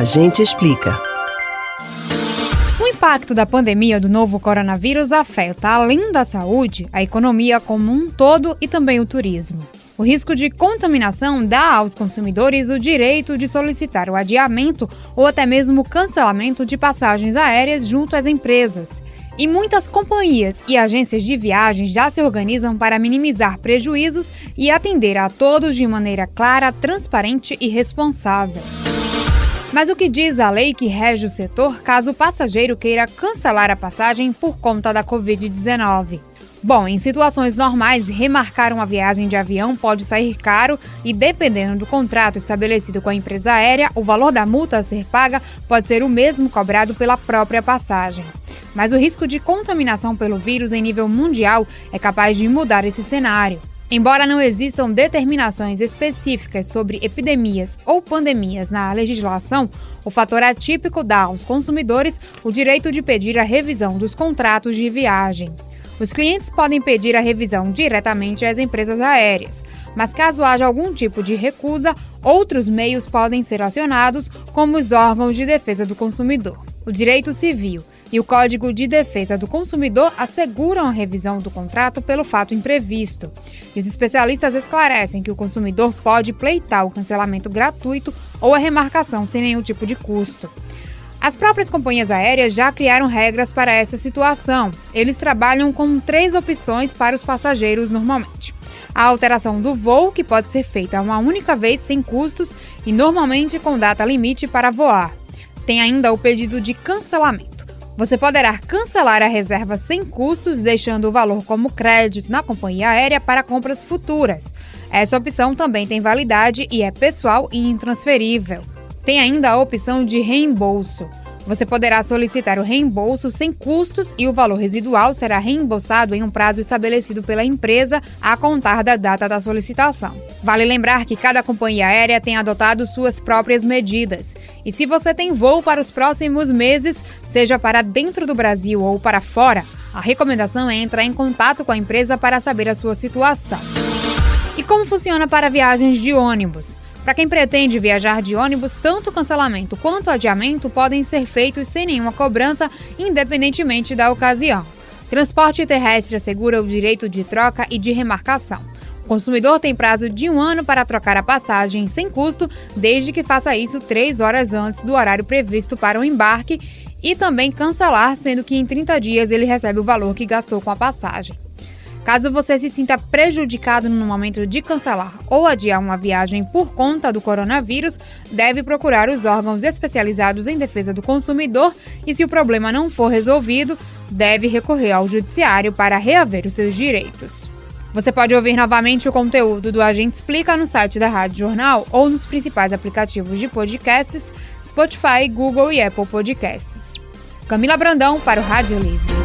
A gente explica. O impacto da pandemia do novo coronavírus afeta, além da saúde, a economia como um todo e também o turismo. O risco de contaminação dá aos consumidores o direito de solicitar o adiamento ou até mesmo o cancelamento de passagens aéreas junto às empresas. E muitas companhias e agências de viagens já se organizam para minimizar prejuízos e atender a todos de maneira clara, transparente e responsável. Mas o que diz a lei que rege o setor caso o passageiro queira cancelar a passagem por conta da Covid-19? Bom, em situações normais, remarcar uma viagem de avião pode sair caro e, dependendo do contrato estabelecido com a empresa aérea, o valor da multa a ser paga pode ser o mesmo cobrado pela própria passagem. Mas o risco de contaminação pelo vírus em nível mundial é capaz de mudar esse cenário. Embora não existam determinações específicas sobre epidemias ou pandemias na legislação, o fator atípico dá aos consumidores o direito de pedir a revisão dos contratos de viagem. Os clientes podem pedir a revisão diretamente às empresas aéreas, mas caso haja algum tipo de recusa, outros meios podem ser acionados, como os órgãos de defesa do consumidor. O direito civil e o Código de Defesa do Consumidor asseguram a revisão do contrato pelo fato imprevisto. E os especialistas esclarecem que o consumidor pode pleitar o cancelamento gratuito ou a remarcação sem nenhum tipo de custo. As próprias companhias aéreas já criaram regras para essa situação. Eles trabalham com três opções para os passageiros normalmente. A alteração do voo, que pode ser feita uma única vez sem custos e normalmente com data limite para voar. Tem ainda o pedido de cancelamento. Você poderá cancelar a reserva sem custos, deixando o valor como crédito na companhia aérea para compras futuras. Essa opção também tem validade e é pessoal e intransferível. Tem ainda a opção de reembolso. Você poderá solicitar o reembolso sem custos e o valor residual será reembolsado em um prazo estabelecido pela empresa a contar da data da solicitação. Vale lembrar que cada companhia aérea tem adotado suas próprias medidas. E se você tem voo para os próximos meses, seja para dentro do Brasil ou para fora, a recomendação é entrar em contato com a empresa para saber a sua situação. E como funciona para viagens de ônibus? Para quem pretende viajar de ônibus, tanto cancelamento quanto adiamento podem ser feitos sem nenhuma cobrança, independentemente da ocasião. Transporte terrestre assegura o direito de troca e de remarcação. O consumidor tem prazo de um ano para trocar a passagem sem custo, desde que faça isso três horas antes do horário previsto para o embarque, e também cancelar, sendo que em 30 dias ele recebe o valor que gastou com a passagem. Caso você se sinta prejudicado no momento de cancelar ou adiar uma viagem por conta do coronavírus, deve procurar os órgãos especializados em defesa do consumidor e, se o problema não for resolvido, deve recorrer ao judiciário para reaver os seus direitos. Você pode ouvir novamente o conteúdo do Agente Explica no site da Rádio Jornal ou nos principais aplicativos de podcasts, Spotify, Google e Apple Podcasts. Camila Brandão para o Rádio Livre.